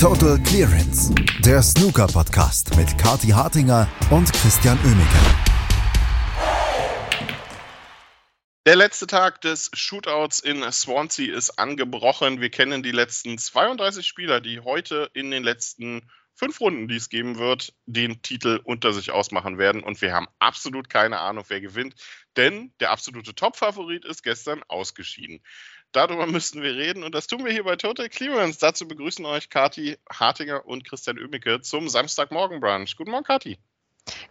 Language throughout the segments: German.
Total Clearance, der Snooker-Podcast mit Kati Hartinger und Christian Oemeke. Der letzte Tag des Shootouts in Swansea ist angebrochen. Wir kennen die letzten 32 Spieler, die heute in den letzten fünf Runden, die es geben wird, den Titel unter sich ausmachen werden. Und wir haben absolut keine Ahnung, wer gewinnt, denn der absolute Top-Favorit ist gestern ausgeschieden. Darüber müssten wir reden und das tun wir hier bei Total Clearance. Dazu begrüßen euch Kati Hartinger und Christian Oemicke zum Samstagmorgen-Brunch. Guten Morgen, Kati.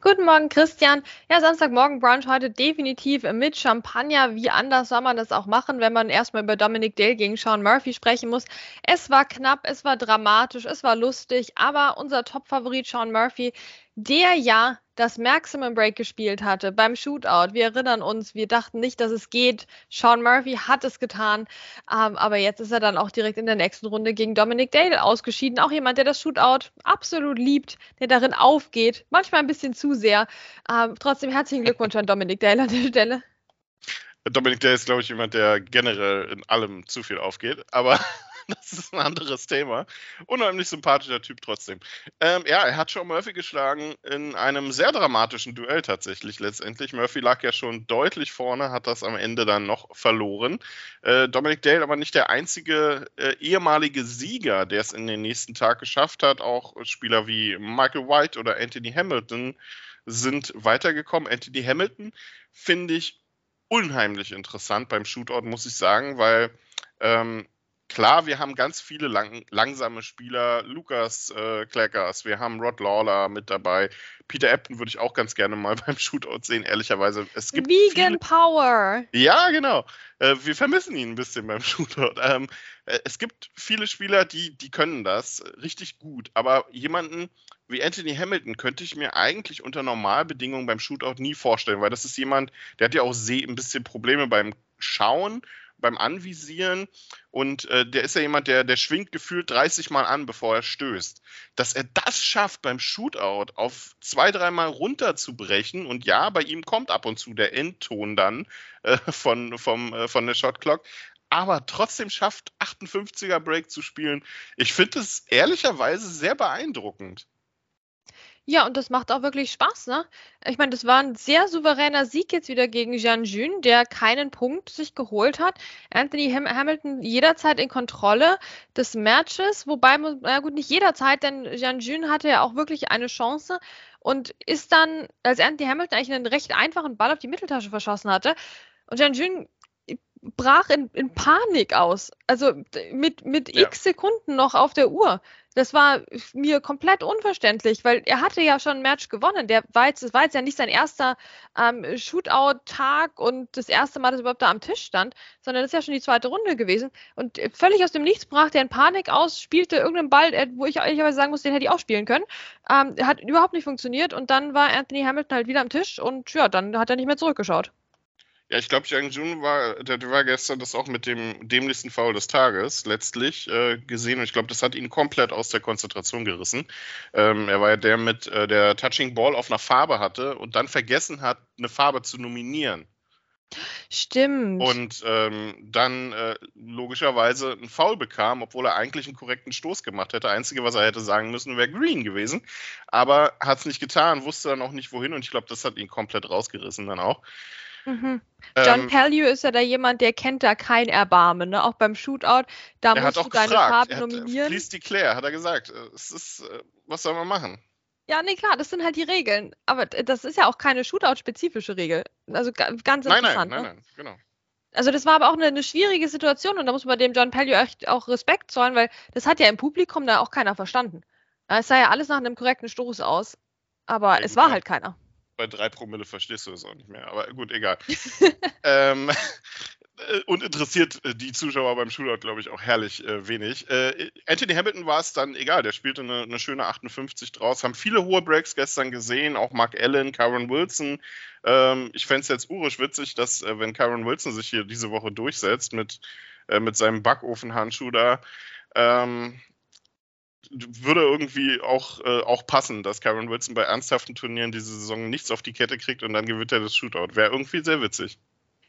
Guten Morgen, Christian. Ja, Samstagmorgen Brunch heute definitiv mit Champagner. Wie anders soll man das auch machen, wenn man erstmal über Dominic Dale gegen Sean Murphy sprechen muss? Es war knapp, es war dramatisch, es war lustig, aber unser Top-Favorit Sean Murphy der ja das Maximum Break gespielt hatte beim Shootout. Wir erinnern uns, wir dachten nicht, dass es geht. Sean Murphy hat es getan, ähm, aber jetzt ist er dann auch direkt in der nächsten Runde gegen Dominic Dale ausgeschieden. Auch jemand, der das Shootout absolut liebt, der darin aufgeht, manchmal ein bisschen zu sehr. Ähm, trotzdem herzlichen Glückwunsch an Dominic Dale an der Stelle. Dominic Dale ist, glaube ich, jemand, der generell in allem zu viel aufgeht, aber das ist ein anderes Thema. Unheimlich sympathischer Typ trotzdem. Ähm, ja, er hat schon Murphy geschlagen in einem sehr dramatischen Duell tatsächlich letztendlich. Murphy lag ja schon deutlich vorne, hat das am Ende dann noch verloren. Äh, Dominic Dale aber nicht der einzige äh, ehemalige Sieger, der es in den nächsten Tag geschafft hat. Auch Spieler wie Michael White oder Anthony Hamilton sind weitergekommen. Anthony Hamilton finde ich unheimlich interessant beim Shootout, muss ich sagen, weil ähm, klar, wir haben ganz viele lang, langsame Spieler. Lukas äh, Kleckers, wir haben Rod Lawler mit dabei. Peter Ebden würde ich auch ganz gerne mal beim Shootout sehen, ehrlicherweise. Es gibt Vegan viele... Power. Ja, genau. Äh, wir vermissen ihn ein bisschen beim Shootout. Ähm, äh, es gibt viele Spieler, die, die können das richtig gut. Aber jemanden wie Anthony Hamilton könnte ich mir eigentlich unter Normalbedingungen beim Shootout nie vorstellen, weil das ist jemand, der hat ja auch ein bisschen Probleme beim Schauen beim Anvisieren und äh, der ist ja jemand, der, der schwingt gefühlt 30 Mal an, bevor er stößt. Dass er das schafft, beim Shootout auf zwei, dreimal runterzubrechen und ja, bei ihm kommt ab und zu der Endton dann äh, von, vom, äh, von der Shotclock, aber trotzdem schafft, 58er Break zu spielen. Ich finde es ehrlicherweise sehr beeindruckend. Ja, und das macht auch wirklich Spaß, ne? Ich meine, das war ein sehr souveräner Sieg jetzt wieder gegen Jean Jun, der keinen Punkt sich geholt hat. Anthony Ham Hamilton jederzeit in Kontrolle des Matches, wobei, na gut, nicht jederzeit, denn Jean Jun hatte ja auch wirklich eine Chance und ist dann, als Anthony Hamilton eigentlich einen recht einfachen Ball auf die Mitteltasche verschossen hatte. Und Jean Jun brach in, in Panik aus. Also mit, mit ja. x Sekunden noch auf der Uhr. Das war mir komplett unverständlich, weil er hatte ja schon ein Match gewonnen. Der war jetzt, das war jetzt ja nicht sein erster ähm, Shootout-Tag und das erste Mal, dass er überhaupt da am Tisch stand, sondern das ist ja schon die zweite Runde gewesen. Und völlig aus dem Nichts brach der in Panik aus, spielte irgendeinen Ball, wo ich ehrlicherweise sagen muss, den hätte ich auch spielen können. Ähm, hat überhaupt nicht funktioniert und dann war Anthony Hamilton halt wieder am Tisch und ja, dann hat er nicht mehr zurückgeschaut. Ja, ich glaube, Yang Jun war, der, der, war gestern das auch mit dem dämlichsten Foul des Tages letztlich äh, gesehen und ich glaube, das hat ihn komplett aus der Konzentration gerissen. Ähm, er war ja der mit äh, der Touching Ball auf einer Farbe hatte und dann vergessen hat, eine Farbe zu nominieren. Stimmt. Und ähm, dann äh, logischerweise einen Foul bekam, obwohl er eigentlich einen korrekten Stoß gemacht hätte. Einzige, was er hätte sagen müssen, wäre Green gewesen. Aber hat es nicht getan, wusste dann auch nicht wohin und ich glaube, das hat ihn komplett rausgerissen dann auch. Mhm. John ähm, Pellew ist ja da jemand, der kennt da kein Erbarmen, ne? auch beim Shootout. Da musst du deine gefragt. Farbe er nominieren. Please declare, hat er gesagt. Es ist, äh, was soll man machen? Ja, nee, klar, das sind halt die Regeln. Aber das ist ja auch keine Shootout-spezifische Regel. Also ganz interessant. Nein, nein, nein, ne? nein, genau. Also das war aber auch eine, eine, schwierige Situation und da muss man dem John Pellew echt auch Respekt zollen, weil das hat ja im Publikum da auch keiner verstanden. Es sah ja alles nach einem korrekten Stoß aus, aber ja, es war ja. halt keiner bei drei Promille verstehst du es auch nicht mehr. Aber gut, egal. ähm, und interessiert äh, die Zuschauer beim Shootout, glaube ich, auch herrlich äh, wenig. Äh, Anthony Hamilton war es dann egal, der spielte eine, eine, schöne 58 draus. Haben viele hohe Breaks gestern gesehen, auch Mark Allen, Karen Wilson. Ähm, ich fände es jetzt urisch witzig, dass, äh, wenn Karen Wilson sich hier diese Woche durchsetzt mit, äh, mit seinem Backofenhandschuh da, ähm, würde irgendwie auch, äh, auch passen, dass Karen Wilson bei ernsthaften Turnieren diese Saison nichts auf die Kette kriegt und dann gewinnt er das Shootout. Wäre irgendwie sehr witzig.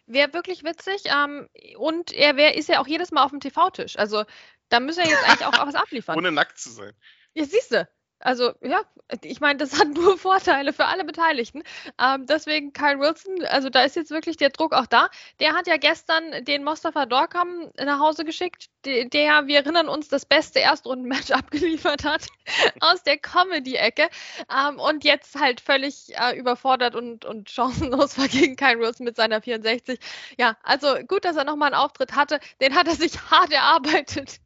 Wäre wirklich witzig. Ähm, und er wär, ist ja auch jedes Mal auf dem TV-Tisch. Also Da müssen wir jetzt eigentlich auch was abliefern. Ohne nackt zu sein. Ja, siehst du. Also ja, ich meine, das hat nur Vorteile für alle Beteiligten. Ähm, deswegen Kyle Wilson, also da ist jetzt wirklich der Druck auch da. Der hat ja gestern den Mostafa Dorkam nach Hause geschickt, der, wir erinnern uns, das beste Erstrundenmatch abgeliefert hat aus der Comedy-Ecke ähm, und jetzt halt völlig äh, überfordert und, und chancenlos war gegen Kyle Wilson mit seiner 64. Ja, also gut, dass er nochmal einen Auftritt hatte. Den hat er sich hart erarbeitet.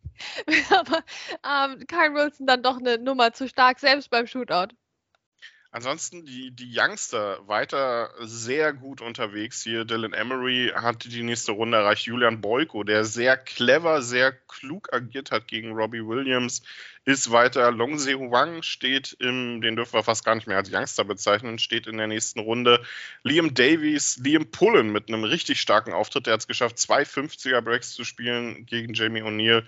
Aber ähm, Kyle Wilson dann doch eine Nummer zu stark, selbst beim Shootout. Ansonsten die, die Youngster weiter sehr gut unterwegs hier. Dylan Emery hat die nächste Runde erreicht. Julian Boyko, der sehr clever, sehr klug agiert hat gegen Robbie Williams, ist weiter. Longse Huang steht im, den dürfen wir fast gar nicht mehr als Youngster bezeichnen, steht in der nächsten Runde. Liam Davies, Liam Pullen mit einem richtig starken Auftritt. Der hat es geschafft, zwei 50er Breaks zu spielen gegen Jamie O'Neill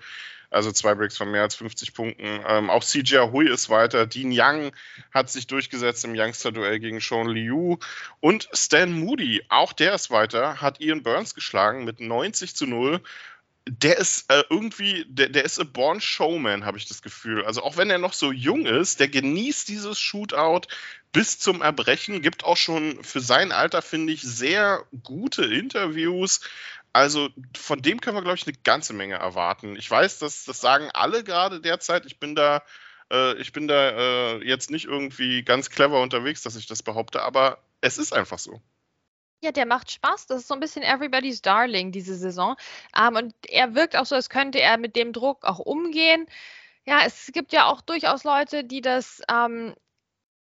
also zwei Breaks von mehr als 50 Punkten. Ähm, auch CJ Hui ist weiter. Dean Young hat sich durchgesetzt im Youngster-Duell gegen Sean Liu. Und Stan Moody, auch der ist weiter, hat Ian Burns geschlagen mit 90 zu 0 der ist äh, irgendwie, der, der ist a born Showman, habe ich das Gefühl. Also auch wenn er noch so jung ist, der genießt dieses Shootout bis zum Erbrechen, gibt auch schon für sein Alter, finde ich, sehr gute Interviews. Also von dem können wir, glaube ich, eine ganze Menge erwarten. Ich weiß, dass das sagen alle gerade derzeit. Ich bin da, äh, ich bin da äh, jetzt nicht irgendwie ganz clever unterwegs, dass ich das behaupte, aber es ist einfach so. Ja, der macht Spaß. Das ist so ein bisschen Everybody's Darling diese Saison. Ähm, und er wirkt auch so, als könnte er mit dem Druck auch umgehen. Ja, es gibt ja auch durchaus Leute, die das ähm,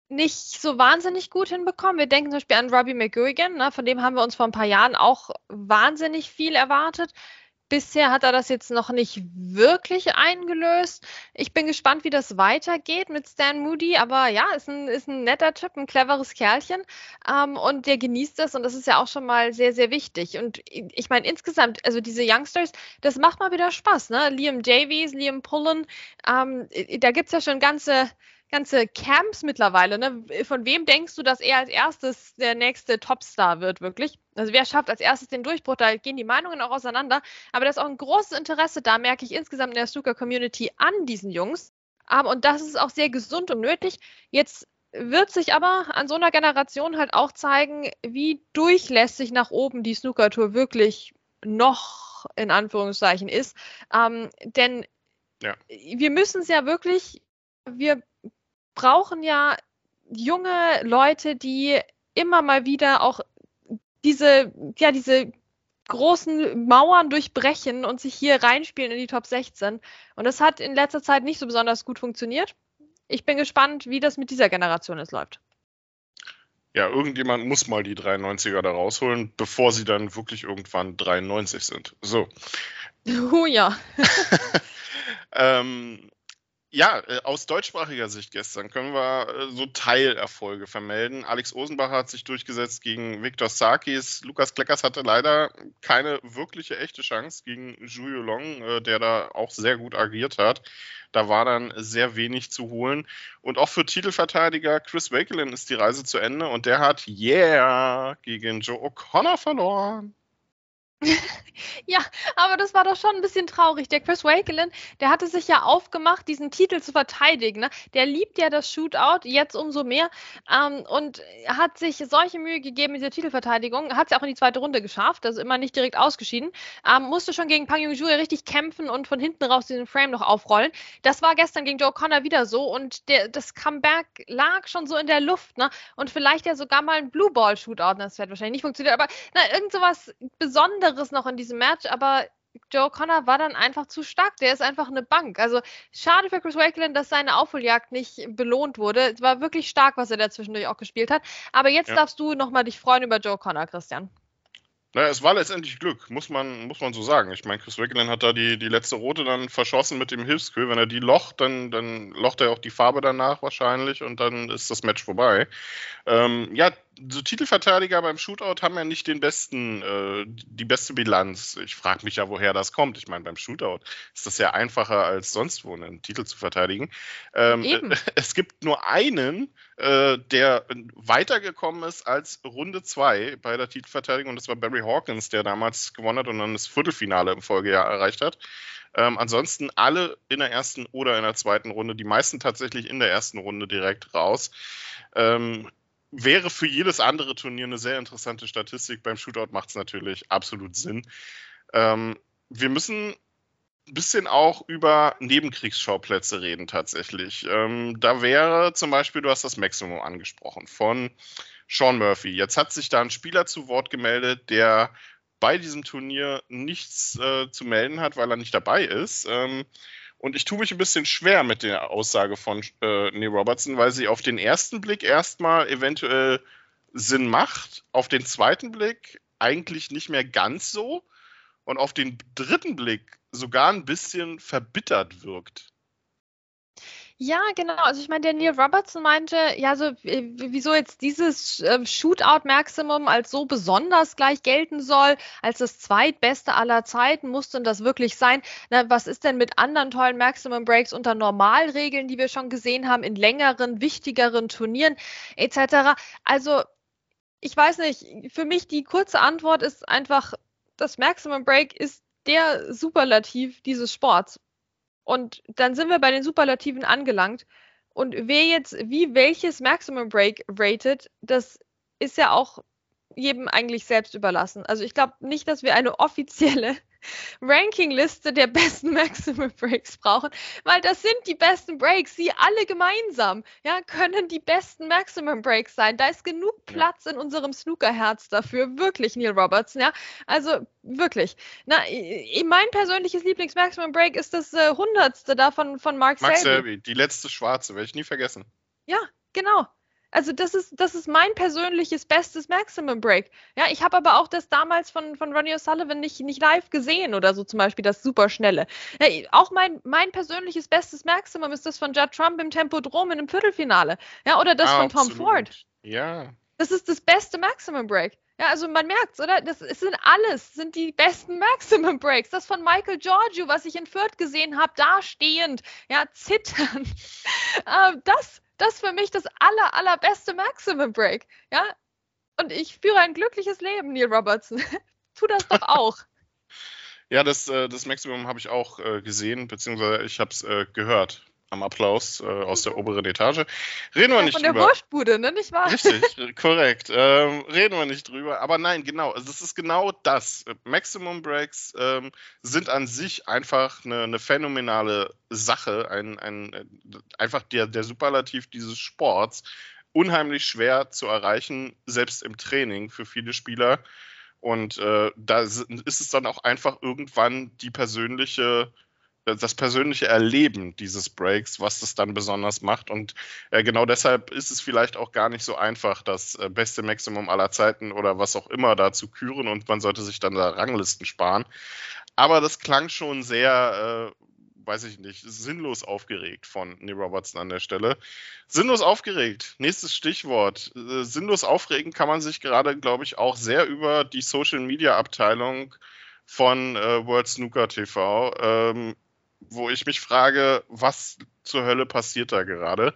nicht so wahnsinnig gut hinbekommen. Wir denken zum Beispiel an Robbie McGuigan, ne, von dem haben wir uns vor ein paar Jahren auch wahnsinnig viel erwartet. Bisher hat er das jetzt noch nicht wirklich eingelöst. Ich bin gespannt, wie das weitergeht mit Stan Moody. Aber ja, ist ein, ist ein netter Typ, ein cleveres Kerlchen. Ähm, und der genießt das. Und das ist ja auch schon mal sehr, sehr wichtig. Und ich meine, insgesamt, also diese Youngsters, das macht mal wieder Spaß. Ne? Liam Davies, Liam Pullen, ähm, da gibt es ja schon ganze ganze Camps mittlerweile. Ne? Von wem denkst du, dass er als erstes der nächste Topstar wird, wirklich? Also wer schafft als erstes den Durchbruch? Da gehen die Meinungen auch auseinander. Aber da ist auch ein großes Interesse da, merke ich insgesamt in der Snooker-Community an diesen Jungs. Um, und das ist auch sehr gesund und nötig. Jetzt wird sich aber an so einer Generation halt auch zeigen, wie durchlässig nach oben die Snooker-Tour wirklich noch in Anführungszeichen ist. Ähm, denn ja. wir müssen es ja wirklich, wir brauchen ja junge Leute, die immer mal wieder auch diese, ja, diese großen Mauern durchbrechen und sich hier reinspielen in die Top 16. Und das hat in letzter Zeit nicht so besonders gut funktioniert. Ich bin gespannt, wie das mit dieser Generation jetzt läuft. Ja, irgendjemand muss mal die 93er da rausholen, bevor sie dann wirklich irgendwann 93 sind. So. Oh ja. ähm, ja, äh, aus deutschsprachiger Sicht gestern können wir äh, so Teilerfolge vermelden. Alex Osenbach hat sich durchgesetzt gegen Viktor Sakis. Lukas Kleckers hatte leider keine wirkliche echte Chance gegen Zhu Long, äh, der da auch sehr gut agiert hat. Da war dann sehr wenig zu holen. Und auch für Titelverteidiger Chris Wakelin ist die Reise zu Ende und der hat, yeah, gegen Joe O'Connor verloren. Ja, aber das war doch schon ein bisschen traurig. Der Chris Wakelin, der hatte sich ja aufgemacht, diesen Titel zu verteidigen. Ne? Der liebt ja das Shootout, jetzt umso mehr. Ähm, und hat sich solche Mühe gegeben mit der Titelverteidigung. Hat es ja auch in die zweite Runde geschafft, also immer nicht direkt ausgeschieden. Ähm, musste schon gegen Pang Yong-ju richtig kämpfen und von hinten raus diesen Frame noch aufrollen. Das war gestern gegen Joe Connor wieder so. Und der, das Comeback lag schon so in der Luft. Ne? Und vielleicht ja sogar mal ein Blue Ball Shootout. Das wird wahrscheinlich nicht funktioniert. Aber na, irgend sowas Besonderes anderes noch in diesem Match, aber Joe Connor war dann einfach zu stark. Der ist einfach eine Bank. Also schade für Chris Wakelin, dass seine Aufholjagd nicht belohnt wurde. Es war wirklich stark, was er da zwischendurch auch gespielt hat. Aber jetzt ja. darfst du nochmal dich freuen über Joe Connor, Christian. Naja, es war letztendlich Glück, muss man, muss man so sagen. Ich meine, Chris Wakelin hat da die, die letzte Rote dann verschossen mit dem Hilfskühl. Wenn er die locht, dann, dann locht er auch die Farbe danach wahrscheinlich und dann ist das Match vorbei. Ähm, ja, so Titelverteidiger beim Shootout haben ja nicht den besten, äh, die beste Bilanz. Ich frage mich ja, woher das kommt. Ich meine, beim Shootout ist das ja einfacher als sonst wo einen Titel zu verteidigen. Ähm, Eben. Es gibt nur einen, äh, der weitergekommen ist als Runde 2 bei der Titelverteidigung und das war Barry Hawkins, der damals gewonnen hat und dann das Viertelfinale im Folgejahr erreicht hat. Ähm, ansonsten alle in der ersten oder in der zweiten Runde, die meisten tatsächlich in der ersten Runde direkt raus. Ähm, wäre für jedes andere Turnier eine sehr interessante Statistik. Beim Shootout macht es natürlich absolut Sinn. Ähm, wir müssen ein bisschen auch über Nebenkriegsschauplätze reden tatsächlich. Ähm, da wäre zum Beispiel, du hast das Maximum angesprochen, von Sean Murphy. Jetzt hat sich da ein Spieler zu Wort gemeldet, der bei diesem Turnier nichts äh, zu melden hat, weil er nicht dabei ist. Ähm, und ich tue mich ein bisschen schwer mit der Aussage von äh, Neil Robertson, weil sie auf den ersten Blick erstmal eventuell Sinn macht, auf den zweiten Blick eigentlich nicht mehr ganz so und auf den dritten Blick sogar ein bisschen verbittert wirkt. Ja, genau. Also ich meine, der Neil Robertson meinte, ja, so wieso jetzt dieses äh, Shootout-Maximum als so besonders gleich gelten soll, als das zweitbeste aller Zeiten, muss denn das wirklich sein? Na, was ist denn mit anderen tollen Maximum Breaks unter Normalregeln, die wir schon gesehen haben, in längeren, wichtigeren Turnieren etc.? Also ich weiß nicht, für mich die kurze Antwort ist einfach, das Maximum Break ist der Superlativ dieses Sports. Und dann sind wir bei den Superlativen angelangt. Und wer jetzt wie welches Maximum Break rated, das ist ja auch jedem eigentlich selbst überlassen. Also ich glaube nicht, dass wir eine offizielle Rankingliste der besten Maximum Breaks brauchen, weil das sind die besten Breaks. Sie alle gemeinsam ja, können die besten Maximum Breaks sein. Da ist genug Platz in unserem Snookerherz dafür. Wirklich, Neil Robertson. Ja? Also wirklich. Na, mein persönliches Lieblings-Maximum Break ist das äh, hundertste da von, von Mark Selby. Mark Selby, die letzte schwarze, werde ich nie vergessen. Ja, genau. Also das ist, das ist mein persönliches bestes Maximum Break. Ja, ich habe aber auch das damals von, von Ronnie O'Sullivan nicht, nicht live gesehen oder so zum Beispiel, das superschnelle. Ja, auch mein, mein persönliches bestes Maximum ist das von Judd Trump im Tempodrom in einem Viertelfinale. Ja, oder das Absolut. von Tom Ford. Ja. Das ist das beste Maximum Break. Ja, also man merkt's, oder? Das es sind alles, sind die besten Maximum Breaks. Das von Michael Giorgio, was ich in Fürth gesehen habe, da stehend, ja, zittern. ähm, das das für mich das aller, allerbeste Maximum Break. Ja? Und ich führe ein glückliches Leben, Neil Robertson. tu das doch auch. ja, das, äh, das Maximum habe ich auch äh, gesehen, beziehungsweise ich habe es äh, gehört am Applaus äh, aus der oberen Etage. Reden wir ja, nicht von drüber. Von der Wurstbude, ne? Nicht wahr? Richtig, korrekt. Ähm, reden wir nicht drüber. Aber nein, genau. Also es ist genau das. Maximum Breaks ähm, sind an sich einfach eine, eine phänomenale Sache. Ein, ein, einfach der, der Superlativ dieses Sports. Unheimlich schwer zu erreichen, selbst im Training für viele Spieler. Und äh, da ist es dann auch einfach irgendwann die persönliche das persönliche Erleben dieses Breaks, was das dann besonders macht. Und äh, genau deshalb ist es vielleicht auch gar nicht so einfach, das äh, beste Maximum aller Zeiten oder was auch immer da zu küren und man sollte sich dann da Ranglisten sparen. Aber das klang schon sehr, äh, weiß ich nicht, sinnlos aufgeregt von Neil Robertson an der Stelle. Sinnlos aufgeregt, nächstes Stichwort. Äh, sinnlos aufregen kann man sich gerade, glaube ich, auch sehr über die Social Media Abteilung von äh, World Snooker TV. Ähm, wo ich mich frage, was zur Hölle passiert da gerade?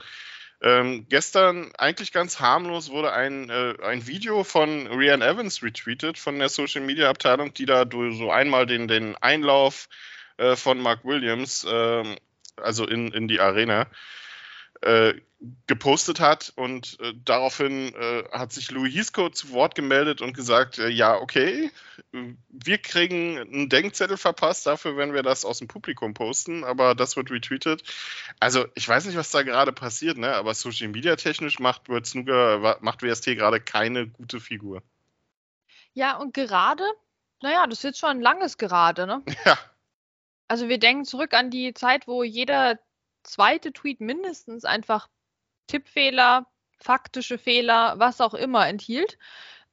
Ähm, gestern eigentlich ganz harmlos wurde ein, äh, ein Video von Rian Evans retweetet von der Social Media Abteilung, die da so einmal den, den Einlauf äh, von Mark Williams, äh, also in, in die Arena, äh, gepostet hat und äh, daraufhin äh, hat sich Louis Hisco zu Wort gemeldet und gesagt, äh, ja, okay, wir kriegen einen Denkzettel verpasst dafür, wenn wir das aus dem Publikum posten, aber das wird retweetet. Also ich weiß nicht, was da gerade passiert, ne? aber Social Media technisch macht, Snooker, macht WST gerade keine gute Figur. Ja, und gerade, naja, das ist jetzt schon ein langes Gerade, ne? Ja. Also wir denken zurück an die Zeit, wo jeder zweite Tweet mindestens einfach Tippfehler, faktische Fehler, was auch immer enthielt.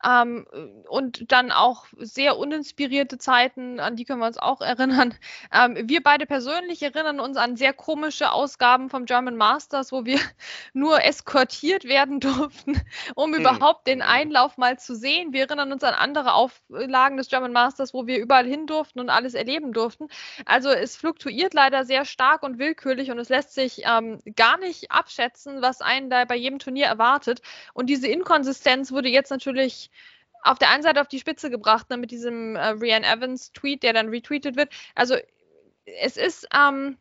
Ähm, und dann auch sehr uninspirierte Zeiten, an die können wir uns auch erinnern. Ähm, wir beide persönlich erinnern uns an sehr komische Ausgaben vom German Masters, wo wir nur eskortiert werden durften, um hm. überhaupt den Einlauf mal zu sehen. Wir erinnern uns an andere Auflagen des German Masters, wo wir überall hin durften und alles erleben durften. Also es fluktuiert leider sehr stark und willkürlich und es lässt sich ähm, gar nicht abschätzen, was einen da bei jedem Turnier erwartet. Und diese Inkonsistenz wurde jetzt natürlich auf der einen Seite auf die Spitze gebracht, ne, mit diesem äh, Rianne Evans Tweet, der dann retweetet wird. Also es ist, ähm,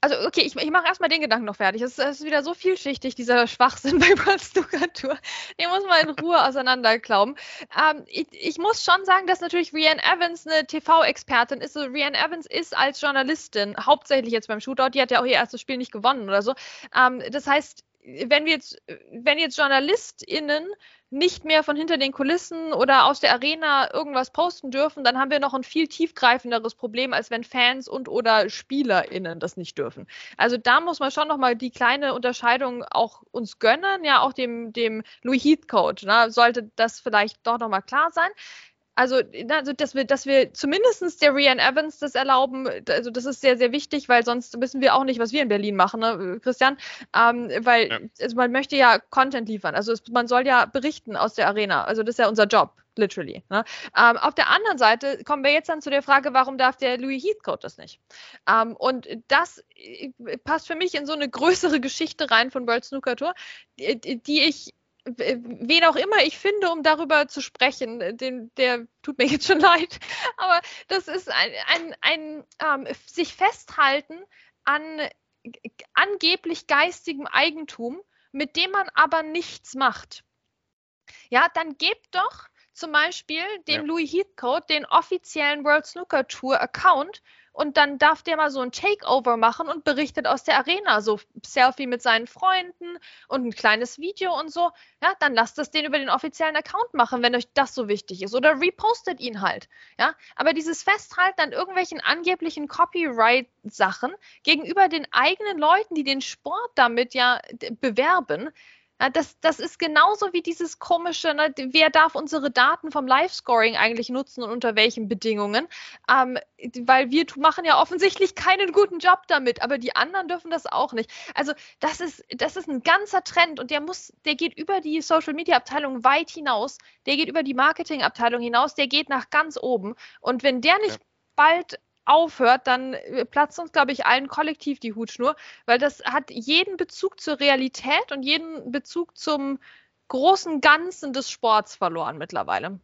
also okay, ich, ich mache erstmal den Gedanken noch fertig. Es, es, ist wieder so vielschichtig, dieser Schwachsinn bei Snooker Tour. Den muss man in Ruhe auseinanderklauben. Ähm, ich, ich, muss schon sagen, dass natürlich Rianne Evans eine TV-Expertin ist. Also Rianne Evans ist als Journalistin, hauptsächlich jetzt beim Shootout, die hat ja auch ihr erstes Spiel nicht gewonnen oder so. Ähm, das heißt, wenn wir jetzt, wenn jetzt JournalistInnen nicht mehr von hinter den Kulissen oder aus der Arena irgendwas posten dürfen, dann haben wir noch ein viel tiefgreifenderes Problem, als wenn Fans und oder SpielerInnen das nicht dürfen. Also da muss man schon nochmal die kleine Unterscheidung auch uns gönnen, ja auch dem, dem Louis Heathcote, ne, sollte das vielleicht doch nochmal klar sein also, also dass wir, dass wir zumindest der Rian Evans das erlauben, also das ist sehr, sehr wichtig, weil sonst wissen wir auch nicht, was wir in Berlin machen, ne, Christian? Ähm, weil ja. also man möchte ja Content liefern. Also es, man soll ja berichten aus der Arena. Also das ist ja unser Job, literally. Ne? Ähm, auf der anderen Seite kommen wir jetzt dann zu der Frage, warum darf der Louis Heathcote das nicht? Ähm, und das äh, passt für mich in so eine größere Geschichte rein von World Snooker Tour, die, die ich wen auch immer ich finde, um darüber zu sprechen, den, der tut mir jetzt schon leid, aber das ist ein, ein, ein ähm, sich festhalten an angeblich geistigem Eigentum, mit dem man aber nichts macht. Ja, dann gebt doch zum Beispiel dem ja. Louis Heathcote den offiziellen World Snooker Tour Account und dann darf der mal so ein Takeover machen und berichtet aus der Arena, so Selfie mit seinen Freunden und ein kleines Video und so. Ja, dann lasst es den über den offiziellen Account machen, wenn euch das so wichtig ist oder repostet ihn halt. Ja, aber dieses Festhalten an irgendwelchen angeblichen Copyright-Sachen gegenüber den eigenen Leuten, die den Sport damit ja bewerben, das, das ist genauso wie dieses komische, ne, wer darf unsere Daten vom Live-Scoring eigentlich nutzen und unter welchen Bedingungen? Ähm, weil wir machen ja offensichtlich keinen guten Job damit, aber die anderen dürfen das auch nicht. Also das ist, das ist ein ganzer Trend und der muss, der geht über die Social Media Abteilung weit hinaus, der geht über die Marketing Abteilung hinaus, der geht nach ganz oben. Und wenn der nicht ja. bald aufhört, dann äh, platzt uns, glaube ich, allen kollektiv die Hutschnur, weil das hat jeden Bezug zur Realität und jeden Bezug zum großen Ganzen des Sports verloren mittlerweile.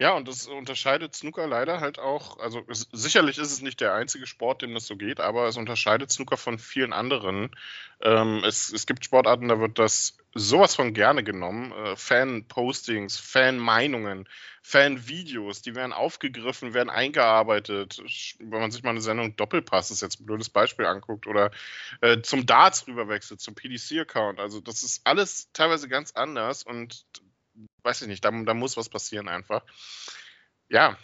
Ja, und das unterscheidet Snooker leider halt auch, also es, sicherlich ist es nicht der einzige Sport, dem das so geht, aber es unterscheidet Snooker von vielen anderen. Ähm, es, es gibt Sportarten, da wird das sowas von gerne genommen. Äh, Fan-Postings, Fan-Meinungen, Fan-Videos, die werden aufgegriffen, werden eingearbeitet. Wenn man sich mal eine Sendung Doppelpass, ist jetzt ein blödes Beispiel anguckt, oder äh, zum Darts rüberwechselt, zum PDC-Account. Also das ist alles teilweise ganz anders und weiß ich nicht, da, da muss was passieren einfach. Ja,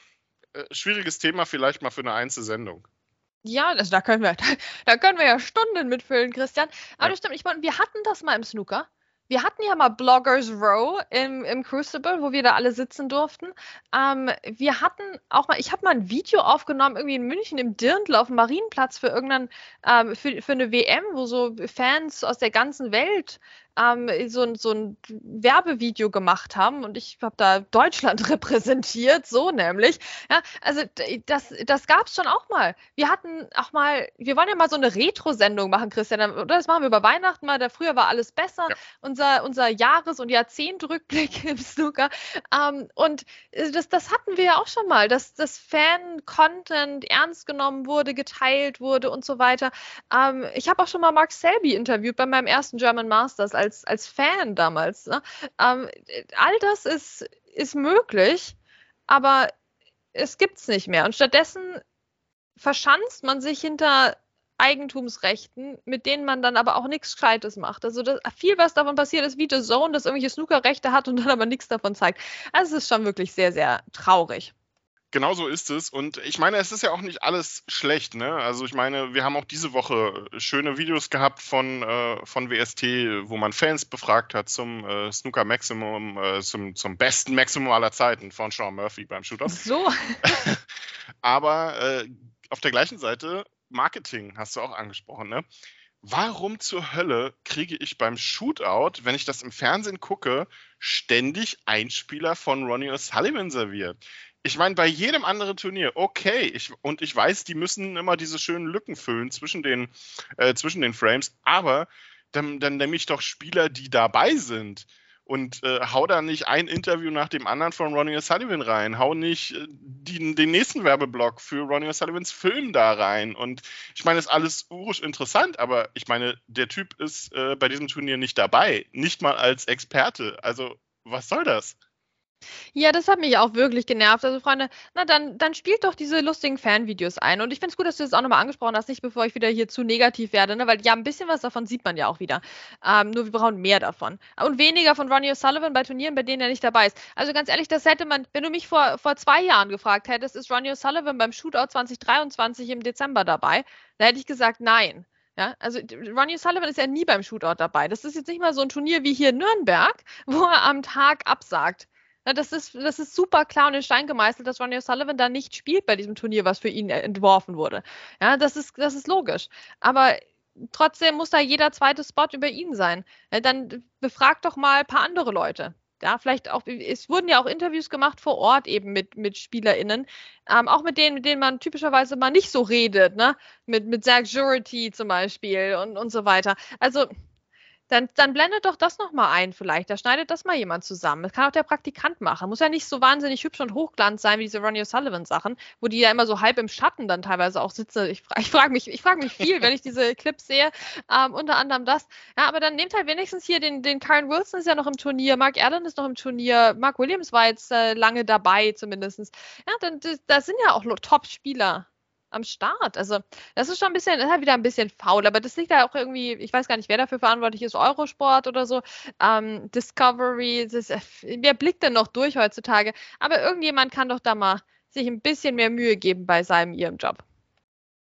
äh, schwieriges Thema vielleicht mal für eine Einzelsendung. Ja, also da können wir, da, da können wir ja Stunden mitfüllen, Christian. Aber ja. das stimmt, ich meine, wir hatten das mal im Snooker. Wir hatten ja mal Bloggers Row im, im Crucible, wo wir da alle sitzen durften. Ähm, wir hatten auch mal, ich habe mal ein Video aufgenommen, irgendwie in München im Dirndl auf dem Marienplatz für irgendeinen, ähm, für, für eine WM, wo so Fans aus der ganzen Welt ähm, so, so ein Werbevideo gemacht haben und ich habe da Deutschland repräsentiert, so nämlich. Ja, also das, das gab es schon auch mal. Wir hatten auch mal, wir wollen ja mal so eine Retro-Sendung machen, Christian, oder? Das machen wir über Weihnachten mal, da früher war alles besser. Ja. Unser, unser Jahres- und Jahrzehntrückblick im Snooker. Ähm, und äh, das, das hatten wir ja auch schon mal, dass das Fan-Content ernst genommen wurde, geteilt wurde und so weiter. Ähm, ich habe auch schon mal Mark Selby interviewt bei meinem ersten German Masters als als, als Fan damals. Ne? Ähm, all das ist, ist möglich, aber es gibt es nicht mehr. Und stattdessen verschanzt man sich hinter Eigentumsrechten, mit denen man dann aber auch nichts Gescheites macht. Also das, viel, was davon passiert, ist wie The Zone, das irgendwelche Snookerrechte hat und dann aber nichts davon zeigt. Also es ist schon wirklich sehr, sehr traurig. Genau so ist es. Und ich meine, es ist ja auch nicht alles schlecht. Ne? Also ich meine, wir haben auch diese Woche schöne Videos gehabt von, äh, von WST, wo man Fans befragt hat zum äh, Snooker Maximum, äh, zum, zum besten Maximum aller Zeiten von Sean Murphy beim Shooter. So. Aber äh, auf der gleichen Seite, Marketing hast du auch angesprochen. Ne? Warum zur Hölle kriege ich beim Shootout, wenn ich das im Fernsehen gucke, ständig Einspieler von Ronnie O'Sullivan serviert? Ich meine, bei jedem anderen Turnier, okay, ich, und ich weiß, die müssen immer diese schönen Lücken füllen zwischen den, äh, zwischen den Frames, aber dann, dann nehme ich doch Spieler, die dabei sind und äh, hau da nicht ein Interview nach dem anderen von Ronnie O'Sullivan rein, hau nicht äh, die, den nächsten Werbeblock für Ronnie O'Sullivans Film da rein. Und ich meine, ist alles urisch interessant, aber ich meine, der Typ ist äh, bei diesem Turnier nicht dabei, nicht mal als Experte. Also, was soll das? Ja, das hat mich auch wirklich genervt. Also, Freunde, na dann, dann spielt doch diese lustigen Fanvideos ein. Und ich finde es gut, dass du das auch nochmal angesprochen hast, nicht bevor ich wieder hier zu negativ werde, ne? weil ja, ein bisschen was davon sieht man ja auch wieder. Ähm, nur wir brauchen mehr davon. Und weniger von Ronnie O'Sullivan bei Turnieren, bei denen er nicht dabei ist. Also ganz ehrlich, das hätte man, wenn du mich vor, vor zwei Jahren gefragt hättest, ist Ronnie O'Sullivan beim Shootout 2023 im Dezember dabei, da hätte ich gesagt, nein. Ja, also Ronnie Sullivan ist ja nie beim Shootout dabei. Das ist jetzt nicht mal so ein Turnier wie hier in Nürnberg, wo er am Tag absagt. Das, ist, das ist super klar und in Stein gemeißelt, dass Ronnie O'Sullivan da nicht spielt bei diesem Turnier, was für ihn entworfen wurde. Ja, das ist, das ist logisch. Aber trotzdem muss da jeder zweite Spot über ihn sein. Ja, dann befragt doch mal ein paar andere Leute. Ja, vielleicht auch, es wurden ja auch Interviews gemacht vor Ort eben mit, mit SpielerInnen, ähm, auch mit denen, mit denen man typischerweise mal nicht so redet, ne? Mit, mit Zach Jurity zum Beispiel und, und so weiter. Also, dann, dann blendet doch das nochmal ein vielleicht. Da schneidet das mal jemand zusammen. Das kann auch der Praktikant machen. Muss ja nicht so wahnsinnig hübsch und hochglanz sein wie diese Ronnie O'Sullivan Sachen, wo die ja immer so halb im Schatten dann teilweise auch sitzen. Ich, ich frage mich, ich frag mich viel, wenn ich diese Clips sehe. Ähm, unter anderem das. Ja, aber dann nehmt halt wenigstens hier den, den Karen Wilson ist ja noch im Turnier, Mark Allen ist noch im Turnier, Mark Williams war jetzt äh, lange dabei zumindest. Ja, dann da sind ja auch Top-Spieler am Start. Also, das ist schon ein bisschen, ist halt wieder ein bisschen faul, aber das liegt da auch irgendwie, ich weiß gar nicht, wer dafür verantwortlich ist, Eurosport oder so, ähm, Discovery, das, äh, wer blickt denn noch durch heutzutage? Aber irgendjemand kann doch da mal sich ein bisschen mehr Mühe geben bei seinem ihrem Job.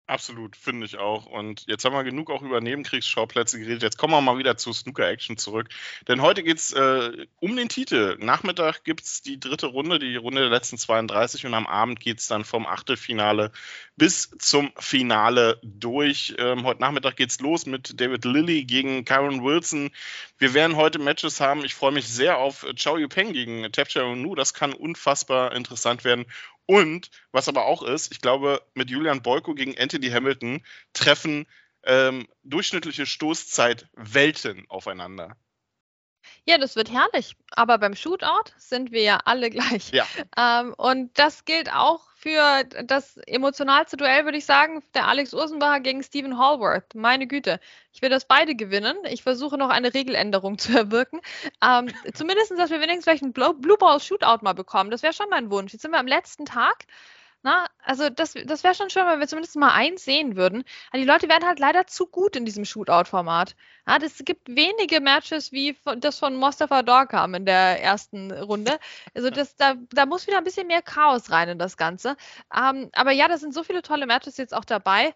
Absolut, finde ich auch. Und jetzt haben wir genug auch über Nebenkriegsschauplätze geredet. Jetzt kommen wir mal wieder zu Snooker Action zurück. Denn heute geht es äh, um den Titel. Nachmittag gibt es die dritte Runde, die Runde der letzten 32. Und am Abend geht es dann vom Achtelfinale bis zum Finale durch. Ähm, heute Nachmittag geht es los mit David Lilly gegen Karen Wilson. Wir werden heute Matches haben. Ich freue mich sehr auf Chao Yupeng gegen Tapcha Nu. Das kann unfassbar interessant werden. Und was aber auch ist, ich glaube, mit Julian Boyko gegen Anthony Hamilton treffen ähm, durchschnittliche Stoßzeit Welten aufeinander. Ja, das wird herrlich. Aber beim Shootout sind wir ja alle gleich. Ja. Ähm, und das gilt auch für das emotionalste Duell, würde ich sagen, der Alex Ursenbacher gegen Stephen Hallworth. Meine Güte, ich will das beide gewinnen. Ich versuche noch eine Regeländerung zu erwirken. Ähm, zumindest, dass wir wenigstens vielleicht einen Blue Ball Shootout mal bekommen. Das wäre schon mein Wunsch. Jetzt sind wir am letzten Tag. Na, also das, das wäre schon schön, wenn wir zumindest mal eins sehen würden. Aber die Leute werden halt leider zu gut in diesem Shootout-Format. Ja, es gibt wenige Matches wie das von Mustafa Dorkam in der ersten Runde. Also das, da, da muss wieder ein bisschen mehr Chaos rein in das Ganze. Ähm, aber ja, da sind so viele tolle Matches jetzt auch dabei.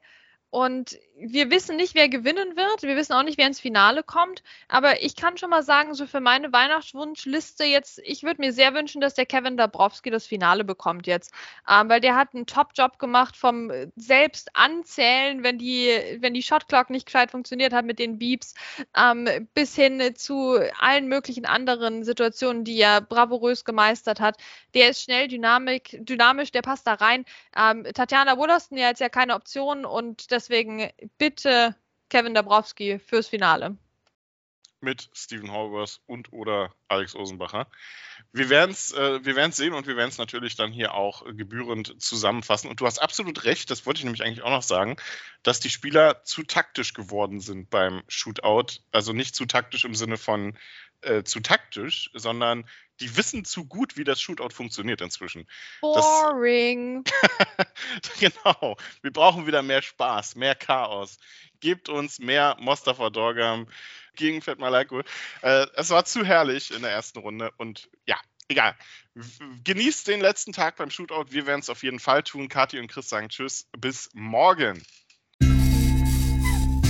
Und wir wissen nicht, wer gewinnen wird. Wir wissen auch nicht, wer ins Finale kommt. Aber ich kann schon mal sagen, so für meine Weihnachtswunschliste jetzt, ich würde mir sehr wünschen, dass der Kevin Dabrowski das Finale bekommt jetzt. Ähm, weil der hat einen Top-Job gemacht vom selbst anzählen, wenn die, wenn die Shotclock nicht gescheit funktioniert hat mit den Beeps, ähm, bis hin zu allen möglichen anderen Situationen, die er bravourös gemeistert hat. Der ist schnell, dynamik, dynamisch, der passt da rein. Ähm, Tatjana Wollaston ja jetzt ja keine Option und deswegen bitte Kevin Dabrowski fürs Finale. Mit Stephen Horvath und oder Alex Osenbacher. Wir werden es äh, sehen und wir werden es natürlich dann hier auch gebührend zusammenfassen. Und du hast absolut recht, das wollte ich nämlich eigentlich auch noch sagen, dass die Spieler zu taktisch geworden sind beim Shootout. Also nicht zu taktisch im Sinne von äh, zu taktisch, sondern die wissen zu gut, wie das Shootout funktioniert inzwischen. Boring. genau. Wir brauchen wieder mehr Spaß, mehr Chaos. Gebt uns mehr Mostafa Dorgam gegen Fett Malaiko. Äh, es war zu herrlich in der ersten Runde und ja, egal. Genießt den letzten Tag beim Shootout. Wir werden es auf jeden Fall tun. Kathi und Chris sagen Tschüss. Bis morgen.